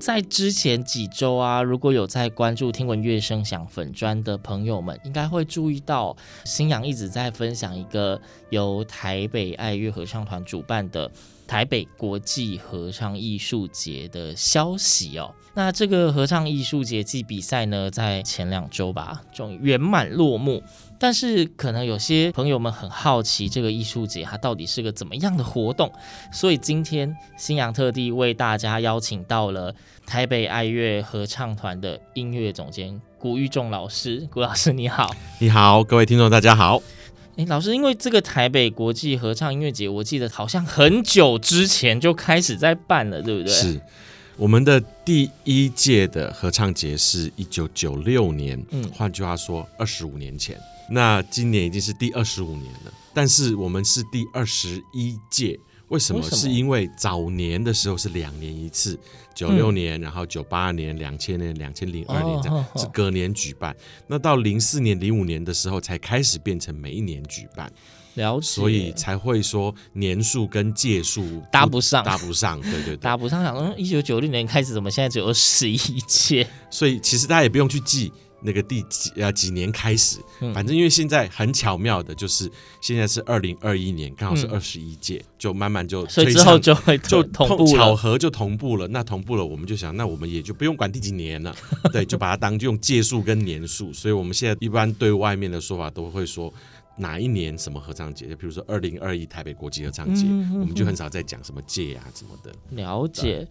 在之前几周啊，如果有在关注听闻乐声响粉专的朋友们，应该会注意到新阳一直在分享一个由台北爱乐合唱团主办的台北国际合唱艺术节的消息哦。那这个合唱艺术节暨比赛呢，在前两周吧，终于圆满落幕。但是可能有些朋友们很好奇，这个艺术节它到底是个怎么样的活动？所以今天新阳特地为大家邀请到了台北爱乐合唱团的音乐总监古玉仲老师。古老师你好，你好，各位听众，大家好。诶，老师，因为这个台北国际合唱音乐节，我记得好像很久之前就开始在办了，对不对？是我们的第一届的合唱节是一九九六年，嗯换句话说，二十五年前。那今年已经是第二十五年了，但是我们是第二十一届。为什么？是因为早年的时候是两年一次，九六年，然后九八年、两千年、两千零二年这样、是隔年举办。那到零四年、零五年的时候才开始变成每一年举办。了解，所以才会说年数跟届数搭不上搭不上，对对对，搭不上想，说，一九九六年开始，怎么现在只有十一届？所以其实大家也不用去记那个第几呃几年开始，嗯反正因为现在很巧妙的，就是现在是二零二一年，刚好是嗯二十一届，就慢慢就所以之后就会就同步。巧合就同步了。那同步了，我们就想，那我们也就不用管第几年了，对，就把它当用届数跟年数。所以我们现在一般对外面的说法都会说。哪一年什么合唱节？就比如说二零二一台北国际合唱节，我们就很少在讲什么界啊什么的。了解，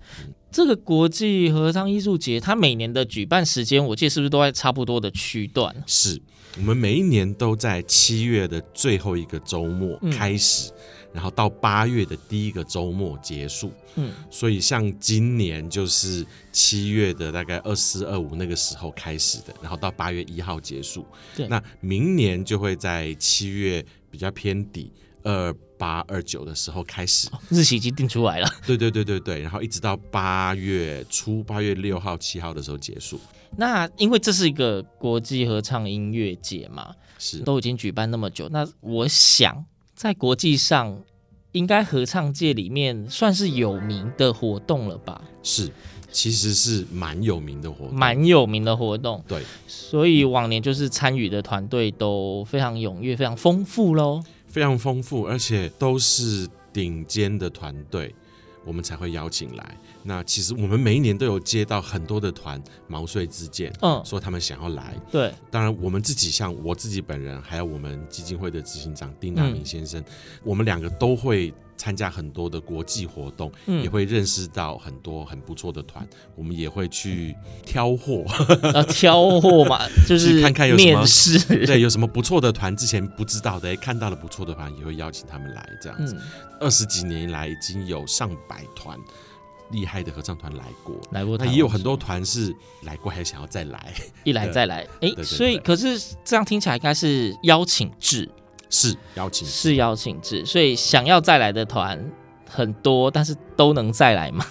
这个国际合唱艺术节，它每年的举办时间，我记得是不是都在差不多的区段？是我们每一年都在七月的最后一个周末开始，嗯然后到八月的第一个周末结束。嗯，所以像今年就是七月的大概二四二五那个时候开始的，然后到八月一号结束。对那明年就会在七月比较偏底二八二九的时候开始。日期已经定出来了。对对对对对，然后一直到八月初，八月六号、七号的时候结束。那因为这是一个国际合唱音乐节嘛，是都已经举办那么久，那我想在国际上，应该合唱界里面算是有名的活动了吧？是，其实是蛮有名的活动，蛮有名的活动，对。所以往年就是参与的团队都非常踊跃，非常丰富喽。非常丰富，而且都是顶尖的团队，我们才会邀请来。那其实我们每一年都有接到很多的团毛遂自荐，嗯，说他们想要来。对，当然，我们自己像我自己本人，还有我们基金会的执行长丁大明先生，我们两个都会参加很多的国际活动，嗯也会认识到很多很不错的团，我们也会去挑货。啊挑货嘛，就是看看有什么面试，对，有什么不错的团，之前不知道的，哎看到了不错的团，也会邀请他们来，这样子。嗯，二十几年来，已经有上百团厉害的合唱团来过，来过那也有很多团是来过还想要再来，一来 再来，哎，所以可是这样听起来应该是邀请制，是邀请是邀请制，所以想要再来的团很多，但是都能再来吗？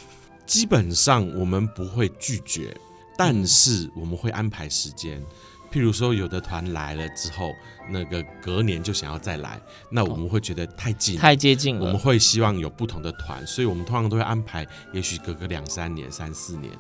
基本上我们不会拒绝，但是我们会安排时间。譬如说，有的团来了之后，那个隔年就想要再来，那我们会觉得太近了，太接近了，我们会希望有不同的团，所以我们通常都会安排，也许隔个两三年、三四年。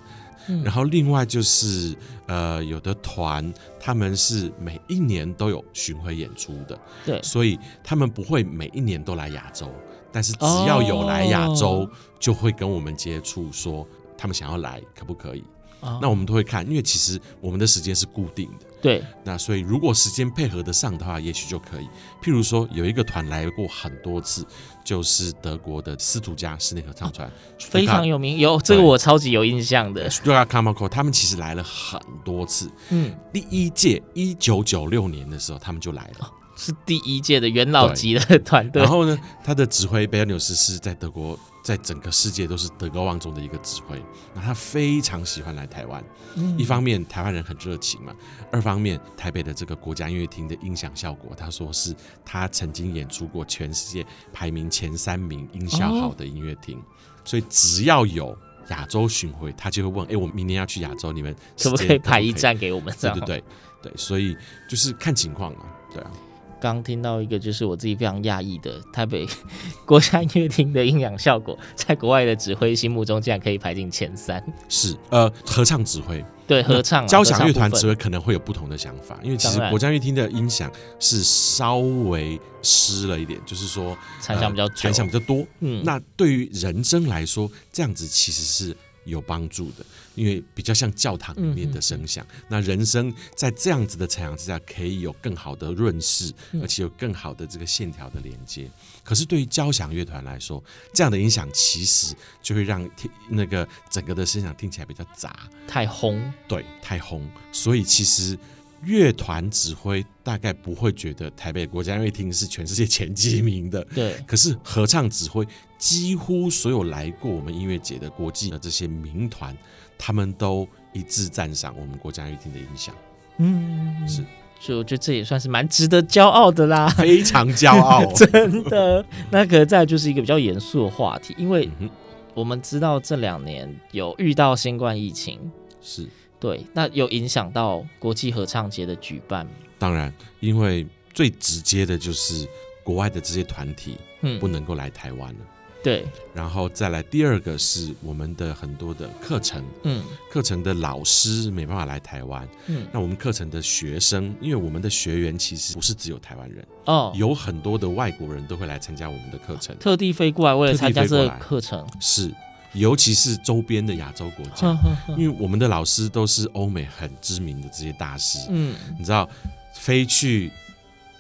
嗯然后另外就是，呃，有的团他们是每一年都有巡回演出的，对，所以他们不会每一年都来亚洲，但是只要有来亚洲，哦就会跟我们接触说，他们想要来，可不可以？哦那我们都会看，因为其实我们的时间是固定的，对，那所以如果时间配合得上的话，也许就可以。譬如说，有一个团来过很多次，就是德国的斯图加室内合唱团，非常有名，有这个我超级有印象的。Stuttgart Kammerchor，他们其实来了很多次。嗯，第一届一九九六年的时候，他们就来了。是第一届的元老级的团队。然后呢，他的指挥贝尔纽斯是在德国，在整个世界都是德高望重的一个指挥。那他非常喜欢来台湾，嗯一方面台湾人很热情嘛，二方面台北的这个国家音乐厅的音响效果，他说是他曾经演出过全世界排名前三名音效好的音乐厅，所以只要有亚洲巡回，他就会问：哎，我明年要去亚洲，你们可不可以排一站给我们？对对对对，所以就是看情况啊，对啊。刚听到一个就是我自己非常讶异的，台北 国家音乐厅的音响效果，在国外的指挥心目中竟然可以排进前三。是呃，合唱指挥对合唱交响乐团指挥可能会有不同的想法，因为其实国家音乐厅的音响是稍微湿了一点，就是说残响比较久残响比较多。嗯那对于人声来说，这样子其实是有帮助的，因为比较像教堂里面的声响。那人声在这样子的采样之下，可以有更好的润饰，嗯而且有更好的这个线条的连接。可是对于交响乐团来说，这样的影响其实就会让听那个整个的声响听起来比较杂，太轰。对，太轰。所以其实乐团指挥大概不会觉得台北国家音乐厅是全世界前几名的。对，可是合唱指挥，几乎所有来过我们音乐节的国际的这些名团，他们都一致赞赏我们国家音乐厅的影响，嗯，是，所以我觉得这也算是蛮值得骄傲的啦。非常骄傲。真的，那可能再就是一个比较严肃的话题，因为我们知道这两年有遇到新冠疫情，是，对，那有影响到国际合唱节的举办。当然，因为最直接的就是国外的这些团体嗯不，能够来台湾了。对，然后再来第二个是我们的很多的课程，嗯课程的老师没办法来台湾，嗯，那我们课程的学生，因为我们的学员其实不是只有台湾人，哦，有很多的外国人都会来参加我们的课程，特地飞过来为了参加这个课程。是，尤其是周边的亚洲国家因为我们的老师都是欧美很知名的这些大师，嗯，你知道，飞去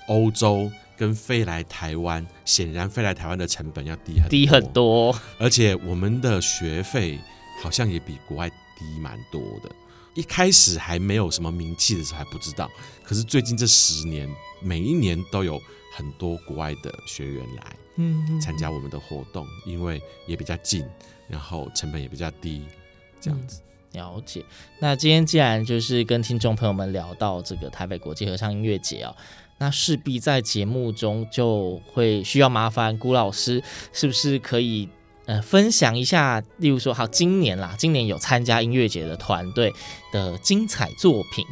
欧洲跟飞来台湾，显然飞来台湾的成本要低很低很，多。而且我们的学费好像也比国外低蛮多的。一开始还没有什么名气的时候还不知道，可是最近这十年，每一年都有很多国外的学员来嗯，参加我们的活动，因为也比较近，然后成本也比较低，这样子。了解。那今天既然就是跟听众朋友们聊到这个台北国际合唱音乐节哦，那势必在节目中就会需要麻烦辜老师，是不是可以呃分享一下？例如说，好，今年啦，今年有参加音乐节的团队的精彩作品。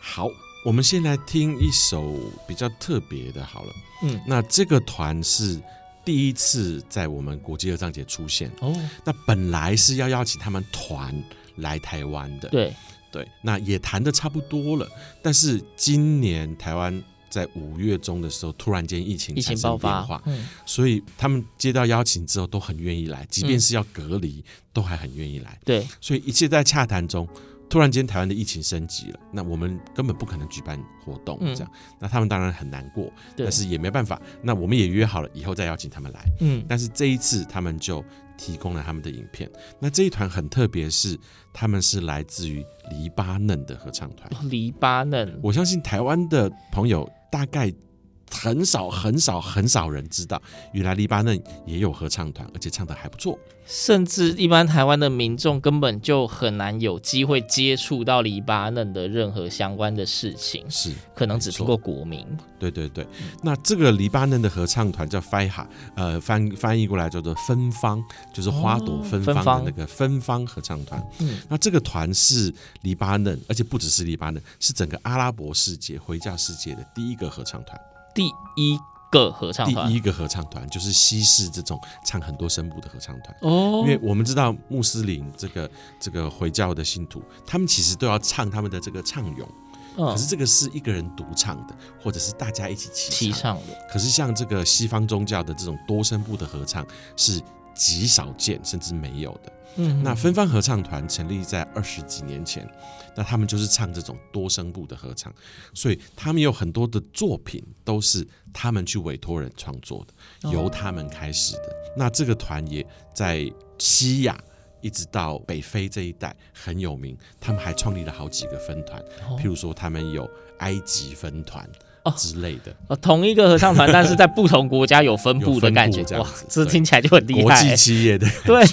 好，我们先来听一首比较特别的，好了。嗯，那这个团是第一次在我们国际合唱节出现。哦，那本来是要邀请他们团来台湾的，对，对，那也谈的差不多了。但是今年台湾在五月中的时候，突然间疫情疫情爆发所以他们接到邀请之后都很愿意来，即便是要隔离，都还很愿意来。对，所以一切在洽谈中。突然间，台湾的疫情升级了，那我们根本不可能举办活动，嗯这样，那他们当然很难过，但是也没办法。那我们也约好了，以后再邀请他们来。嗯，但是这一次，他们就提供了他们的影片。那这一团很特别，是他们是来自于黎巴嫩的合唱团。黎巴嫩，我相信台湾的朋友大概很少、很少、很少人知道，原来黎巴嫩也有合唱团，而且唱的还不错。甚至一般台湾的民众根本就很难有机会接触到黎巴嫩的任何相关的事情，是，可能只听过国民。对对对。那这个黎巴嫩的合唱团叫 Faiha，呃，翻翻译过来叫做芬芳，就是花朵芬芳的那个芬芳合唱团。嗯，那这个团是黎巴嫩，而且不只是黎巴嫩，是整个阿拉伯世界回教世界的第一个合唱团，第一个合唱团，第一个合唱团就是西式这种唱很多声部的合唱团。哦，因为我们知道穆斯林这个这个回教的信徒，他们其实都要唱他们的这个唱咏，嗯。可是这个是一个人独唱的，或者是大家一起。齐唱的，可是像这个西方宗教的这种多声部的合唱，是极少见甚至没有的。嗯，那芬芳合唱团成立在二十几年前，那他们就是唱这种多声部的合唱，所以他们有很多的作品都是他们去委托人创作的，由他们开始的。那这个团也在西亚一直到北非这一带很有名，他们还创立了好几个分团，譬如说他们有埃及分团。之类的。哦，同一个合唱团，但是在不同国家有分布的感觉，哇，这听起来就很厉害。国际企业的对。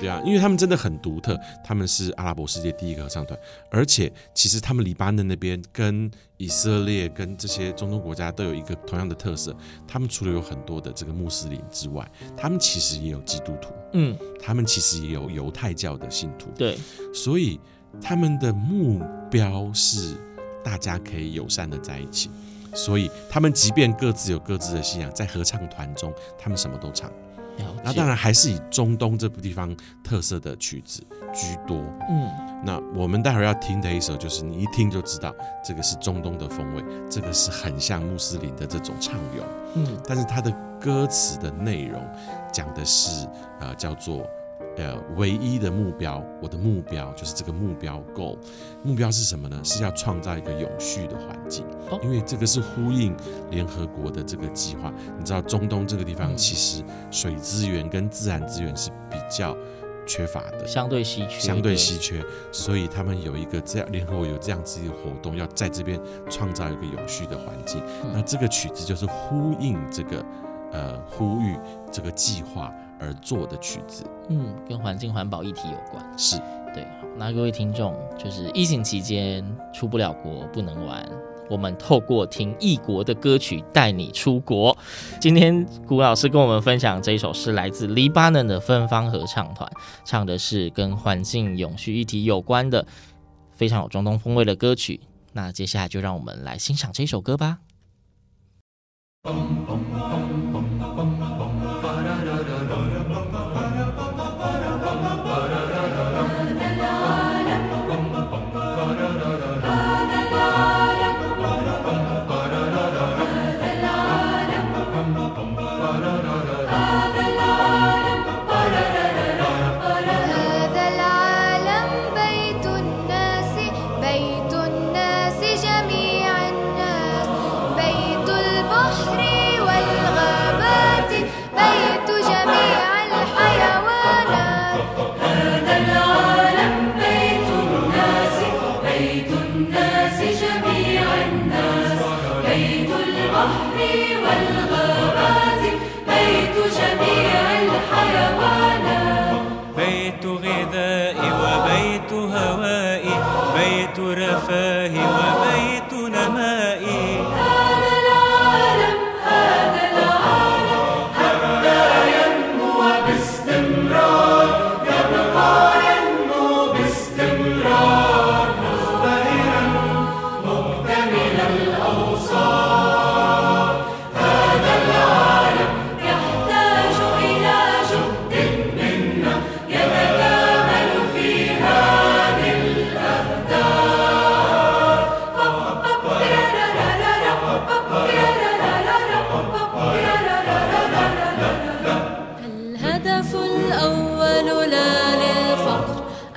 对啊，因为他们真的很独特，他们是阿拉伯世界第一个合唱团，而且其实他们黎巴嫩那边跟以色列跟这些中东国家都有一个同样的特色，他们除了有很多的这个穆斯林之外，他们其实也有基督徒，嗯，他们其实也有犹太教的信徒，对，所以他们的目标是大家可以友善的在一起。所以他们即便各自有各自的信仰，在合唱团中，他们什么都唱。那当然还是以中东这部地方特色的曲子居多。嗯，那我们待会儿要听的一首，就是你一听就知道这个是中东的风味，这个是很像穆斯林的这种唱咏。嗯，但是它的歌词的内容讲的是呃叫做。呃，唯一的目标，我的目标就是这个目标 goal。目标是什么呢？是要创造一个永续的环境，因为这个是呼应联合国的这个计划。你知道，中东这个地方其实水资源跟自然资源是比较缺乏的，相对稀缺，相对稀缺。所以他们有一个这样联合国有这样子一个活动，要在这边创造一个有序的环境。那这个曲子就是呼应这个呃呼吁这个计划。而做的曲子，嗯，跟环境环保议题有关，是对。好，那各位听众，就是疫情期间出不了国，不能玩，我们透过听异国的歌曲带你出国。今天古老师跟我们分享这一首是来自黎巴嫩的芬芳合唱团，唱的是跟环境永续议题有关的，非常有中东风味的歌曲。那接下来就让我们来欣赏这首歌吧。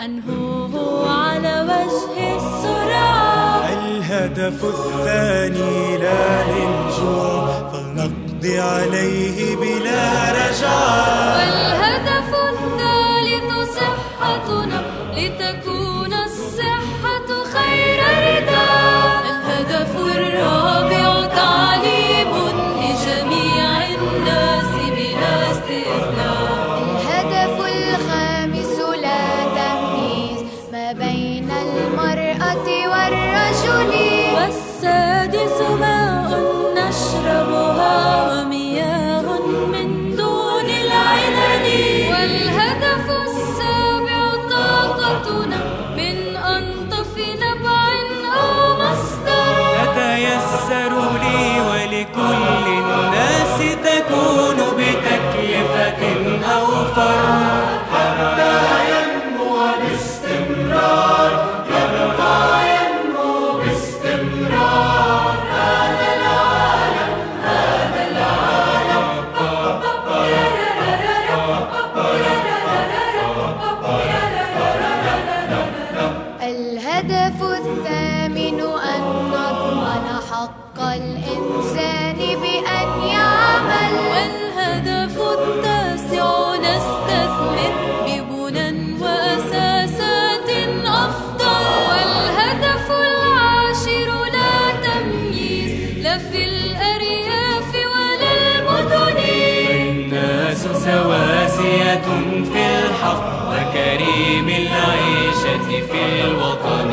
أنهوه على وجه السرعة الهدف الثاني لا ننجو فلنقضي عليه بلا رجعة والهدف الثالث صحتنا لتكون will walk.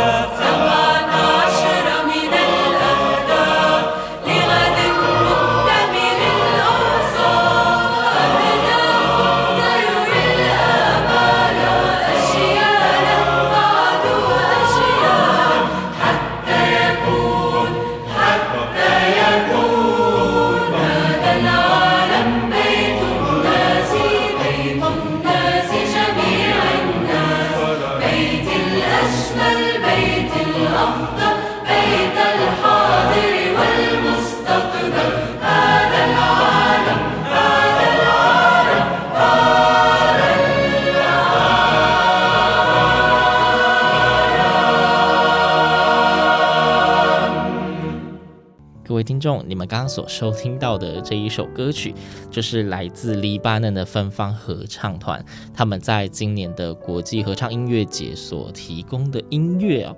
位听众，你们刚刚所收听到的这一首歌曲，就是来自黎巴嫩的芬芳合唱团，他们在今年的国际合唱音乐节所提供的音乐哦。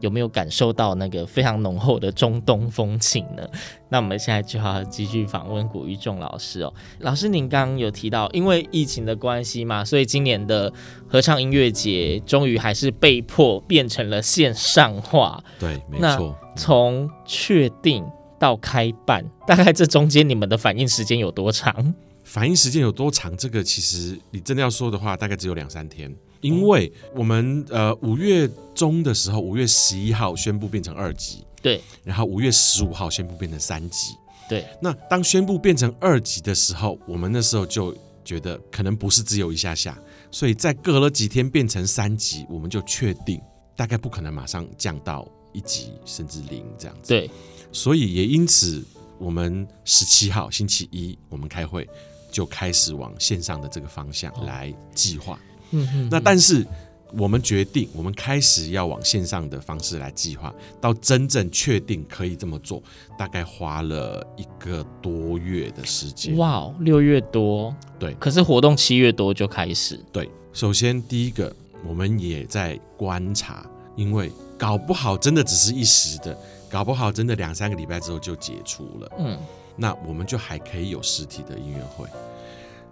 有没有感受到那个非常浓厚的中东风情呢？那我们现在就要继续访问古玉仲老师哦。老师，您刚刚有提到，因为疫情的关系嘛，所以今年的合唱音乐节终于还是被迫变成了线上化。对，没错。从确定到开办，大概这中间你们的反应时间有多长？反应时间有多长？这个其实你真的要说的话，大概只有两三天。因为我们呃五月中的时候，五月十一号宣布变成二级，对，然后五月十五号宣布变成三级，对。那当宣布变成二级的时候，我们那时候就觉得可能不是只有一下下，所以在隔了几天变成三级，我们就确定大概不可能马上降到一级甚至零这样子。对，所以也因此，我们十七号星期一我们开会就开始往线上的这个方向来计划。嗯嗯，那但是我们决定，我们开始要往线上的方式来计划，到真正确定可以这么做，大概花了一个多月的时间。哇，六月多，对，可是活动七月多就开始。对，首先第一个，我们也在观察，因为搞不好真的只是一时的，搞不好真的两三个礼拜之后就解除了。嗯，那我们就还可以有实体的音乐会。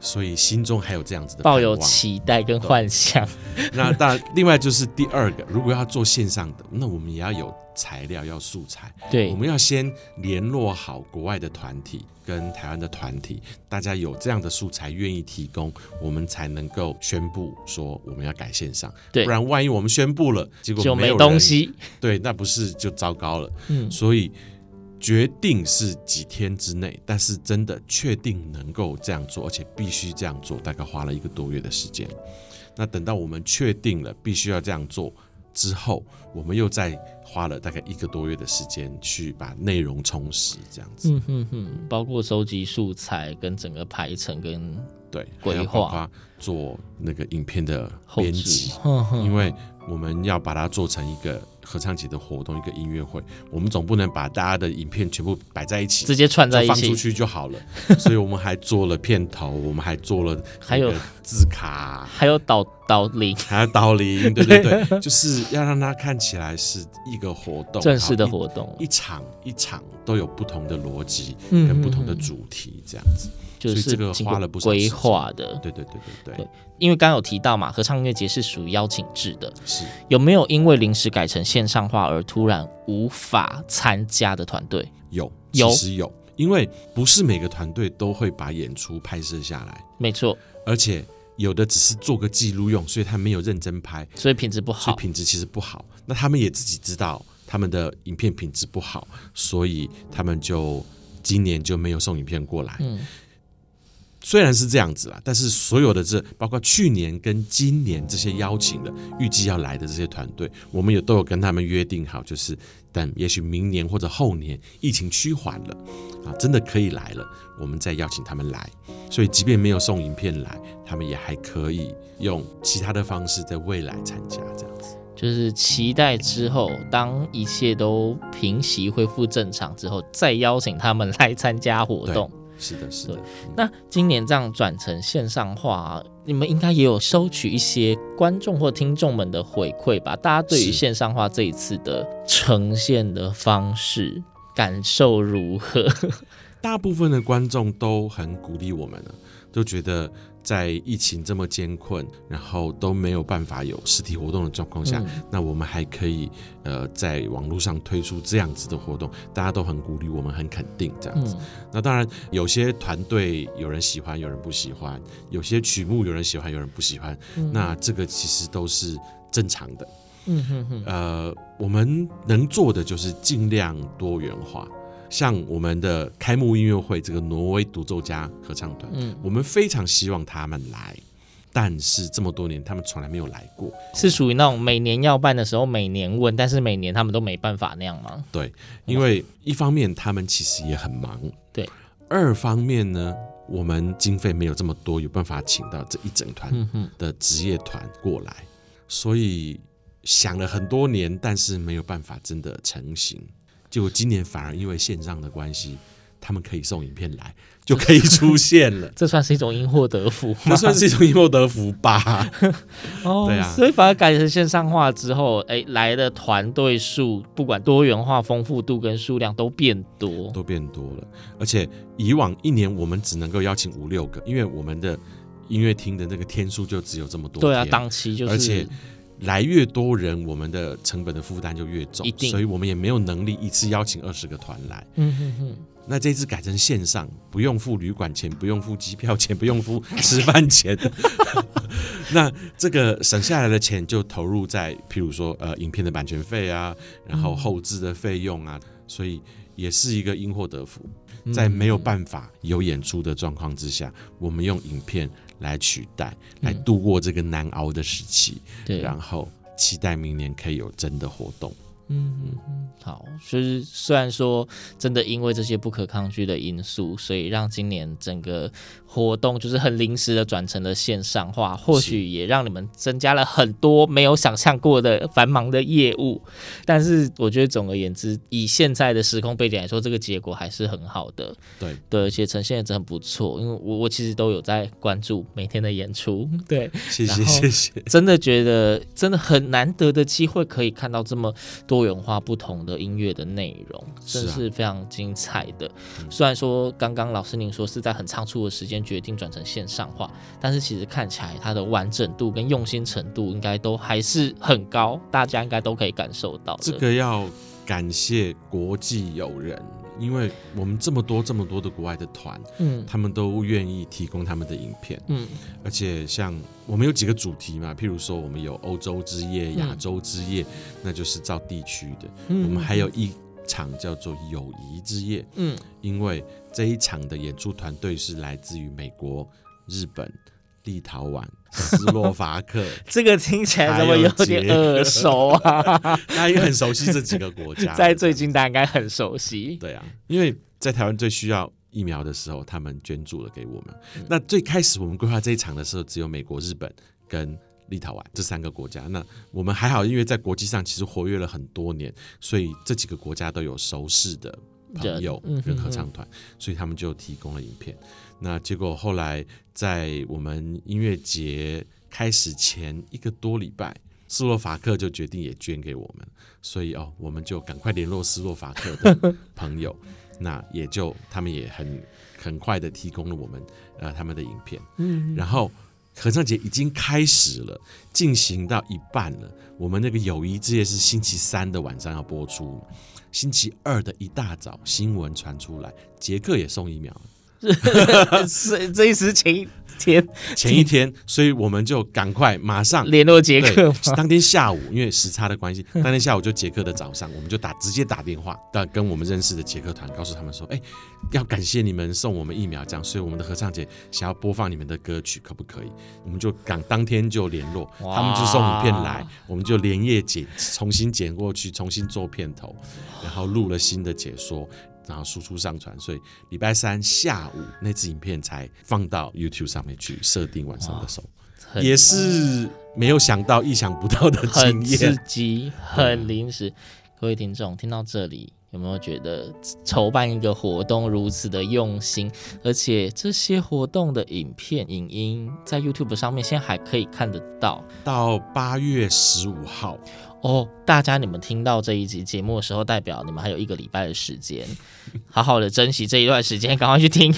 所以心中还有这样子的抱有期待跟幻想。那当然，另外就是第二个，如果要做线上的，那我们也要有材料，要素材。对，我们要先联络好国外的团体跟台湾的团体，大家有这样的素材愿意提供，我们才能够宣布说我们要改线上。对，不然万一我们宣布了，结果没有就没东西，对，那不是就糟糕了。嗯，所以。决定是几天之内，但是真的确定能够这样做，而且必须这样做，大概花了一个多月的时间。那等到我们确定了必须要这样做之后，我们又在花了大概一个多月的时间去把内容充实，这样子。嗯哼哼，包括收集素材跟整个排程跟对规划。做那个影片的后编制辑，因为我们要把它做成一个合唱节的活动，一个音乐会，我们总不能把大家的影片全部摆在一起，直接串在一起。放出去就好了。所以我们还做了片头，我们还做了还有字卡，还有导导铃，还有导铃，对对对，就是要让它看起来是一个活动，正式的活动，一场一场都有不同的逻辑跟不同的主题，这样子。就是这个花了不少规划的，对对对对对，对。因为刚刚有提到嘛，合唱音乐节是属于邀请制的，是。有没有因为临时改成线上化而突然无法参加的团队？有，有，其实有，因为不是每个团队都会把演出拍摄下来，没错，而且有的只是做个记录用，所以他没有认真拍，所以品质不好，所以品质其实不好。那他们也自己知道他们的影片品质不好，所以他们就今年就没有送影片过来。嗯。虽然是这样子啦，但是所有的这包括去年跟今年这些邀请的预计要来的这些团队，我们也都有跟他们约定好，就是等也许明年或者后年疫情趋缓了啊，真的可以来了，我们再邀请他们来。所以即便没有送影片来，他们也还可以用其他的方式在未来参加这样子。就是期待之后，当一切都平息恢复正常之后，再邀请他们来参加活动。是的，是的。那今年这样转成线上化，你们应该也有收取一些观众或听众们的回馈吧？大家对于线上化这一次的呈现的方式感受如何？大部分的观众都很鼓励我们了，都觉得。在疫情这么艰困，然后都没有办法有实体活动的状况下，嗯、那我们还可以呃在网络上推出这样子的活动，大家都很鼓励我们，很肯定这样子。嗯、那当然有些团队有人喜欢，有人不喜欢；有些曲目有人喜欢，有人不喜欢。嗯、那这个其实都是正常的。嗯哼哼。呃，我们能做的就是尽量多元化。像我们的开幕音乐会，这个挪威独奏家合唱团，嗯，我们非常希望他们来，但是这么多年他们从来没有来过，是属于那种每年要办的时候每年问，但是每年他们都没办法那样吗？对，因为一方面他们其实也很忙，对，二方面呢，我们经费没有这么多，有办法请到这一整团的职业团过来，所以想了很多年，但是没有办法真的成型。结果今年反而因为线上的关系，他们可以送影片来，就可以出现了。这算是一种因祸得福，这算是一种因祸得福吧？哦，对啊。所以反而改成线上化之后，哎，来的团队数，不管多元化、丰富度跟数量都变多，都变多了。而且以往一年我们只能够邀请五六个，因为我们的音乐厅的那个天数就只有这么多。对啊，档期就是。而且来越多人，我们的成本的负担就越重，所以我们也没有能力一次邀请二十个团来。嗯哼哼。那这次改成线上，不用付旅馆钱，不用付机票钱，不用付吃饭钱。那这个省下来的钱就投入在，譬如说呃，影片的版权费啊，然后后置的费用啊，所以也是一个因祸得福。在没有办法有演出的状况之下，我们用影片。来取代，来度过这个难熬的时期，然后期待明年可以有真的活动。嗯嗯嗯，好，就是虽然说真的因为这些不可抗拒的因素，所以让今年整个活动就是很临时的转成了线上化，或许也让你们增加了很多没有想象过的繁忙的业务。但是我觉得总而言之，以现在的时空背景来说，这个结果还是很好的。对对，而且呈现的真的很不错，因为我我其实都有在关注每天的演出。对，谢谢谢谢，真的觉得真的很难得的机会，可以看到这么多。多元化不同的音乐的内容，真是非常精彩的。啊、虽然说刚刚老师您说是在很仓促的时间决定转成线上化，但是其实看起来它的完整度跟用心程度应该都还是很高，大家应该都可以感受到。这个要感谢国际友人。因为我们这么多这么多的国外的团，嗯，他们都愿意提供他们的影片，嗯，而且像我们有几个主题嘛，譬如说我们有欧洲之夜、亚洲之夜，嗯、那就是照地区的，嗯，我们还有一场叫做友谊之夜，嗯，因为这一场的演出团队是来自于美国、日本、立陶宛、斯洛伐克，这个听起来怎么有点耳熟啊？大家也很熟悉这几个国家，在最近大家应该很熟悉。对啊，因为在台湾最需要疫苗的时候，他们捐助了给我们。嗯、那最开始我们规划这一场的时候，只有美国、日本跟立陶宛这三个国家。那我们还好，因为在国际上其实活跃了很多年，所以这几个国家都有熟识的朋友跟合唱团，所以他们就提供了影片。那结果后来在我们音乐节开始前一个多礼拜，斯洛伐克就决定也捐给我们，所以哦，我们就赶快联络斯洛伐克的 朋友，那也就他们也很很快的提供了我们呃他们的影片，嗯，然后合唱节已经开始了，进行到一半了，我们那个友谊之夜是星期三的晚上要播出，星期二的一大早新闻传出来，捷克也送疫苗。是 这一时前一天前一天，所以我们就赶快马上 联络杰克。当天下午，因为时差的关系，当天下午就杰克的早上，我们就打直接打电话，跟我们认识的杰克团，告诉他们说：“哎，要感谢你们送我们疫苗，这样，所以我们的合唱节想要播放你们的歌曲，可不可以？”我们就赶当天就联络，他们就送影片来，我们就连夜剪，重新剪过去，重新做片头，然后录了新的解说。然后输出上传，所以礼拜三下午那支影片才放到 YouTube 上面去设定晚上的时候，也是没有想到、意想不到的经验，很刺激，很临时。嗯、各位听众听到这里，有没有觉得筹办一个活动如此的用心？而且这些活动的影片、影音在 YouTube 上面现在还可以看得到，到八月十五号。哦，大家，你们听到这一集节目的时候，代表你们还有一个礼拜的时间，好好的珍惜这一段时间，赶快去听。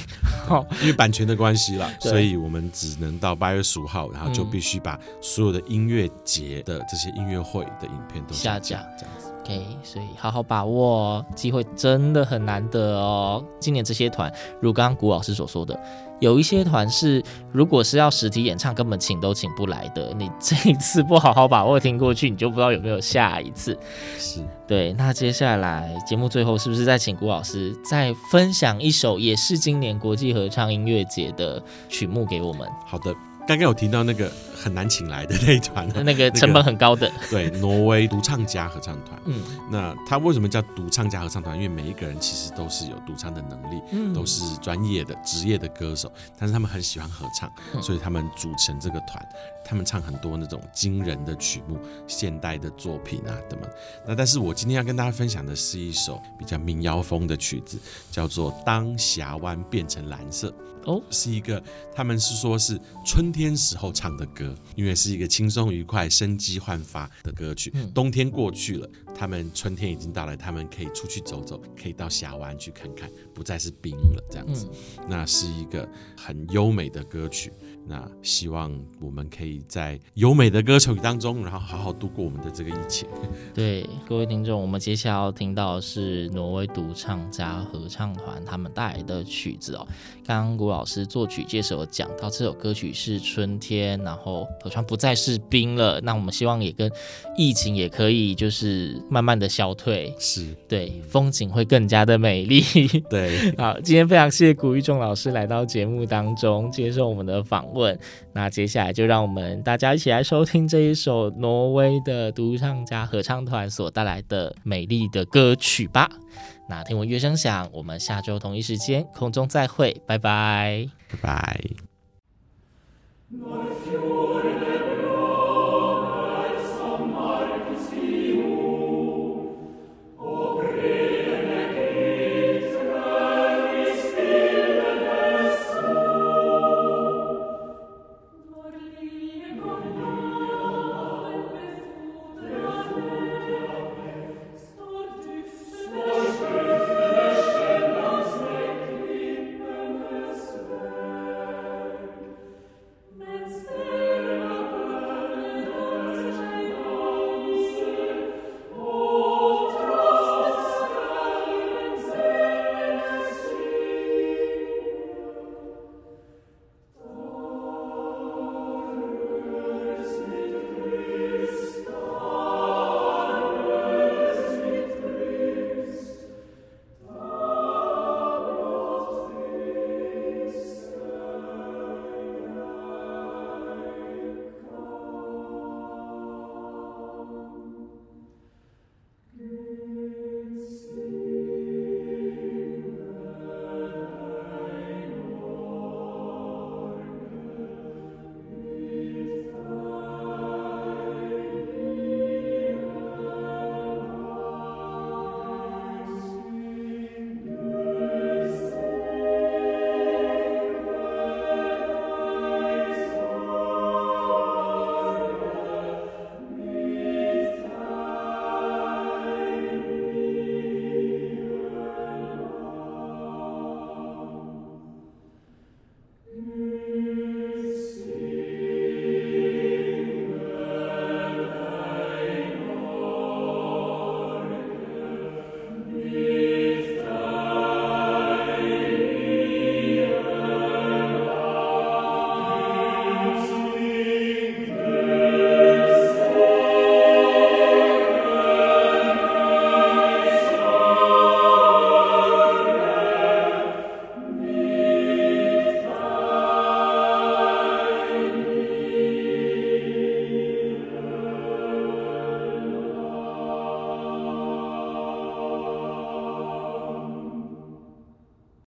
哦，因为版权的关系啦，所以我们只能到八月十五号，然后就必须把所有的音乐节的这些音乐会的影片都下架，这样子。OK，所以好好把握机会，真的很难得哦。今年这些团，如刚刚古老师所说的。有一些团是，如果是要实体演唱，根本请都请不来的。你这一次不好好把握听过去，你就不知道有没有下一次。是对。那接下来节目最后是不是再请古老师再分享一首，也是今年国际合唱音乐节的曲目给我们？好的。刚刚有提到那个很难请来的那一团，那个成本很高的，那个、对，挪威独唱家合唱团。嗯，那他为什么叫独唱家合唱团？因为每一个人其实都是有独唱的能力，嗯、都是专业的职业的歌手，但是他们很喜欢合唱，嗯、所以他们组成这个团，他们唱很多那种惊人的曲目、现代的作品啊等等。那但是我今天要跟大家分享的是一首比较民谣风的曲子，叫做《当峡湾变成蓝色》。哦，是一个，他们是说是春天时候唱的歌，因为是一个轻松愉快、生机焕发的歌曲。冬天过去了，他们春天已经到了，他们可以出去走走，可以到峡湾去看看，不再是冰了这样子。那是一个很优美的歌曲。那希望我们可以在优美的歌曲当中，然后好好度过我们的这个疫情。对，各位听众，我们接下来要听到的是挪威独唱家合唱团他们带来的曲子哦。刚刚古老师作曲介绍讲到这首歌曲是春天，然后河川不再是冰了。那我们希望也跟疫情也可以就是慢慢的消退，是对，风景会更加的美丽。对，好，今天非常谢谢古玉仲老师来到节目当中接受我们的访问。那接下来就让我们大家一起来收听这一首挪威的独唱家合唱团所带来的美丽的歌曲吧。那听闻乐声响，我们下周同一时间空中再会，拜拜，拜拜。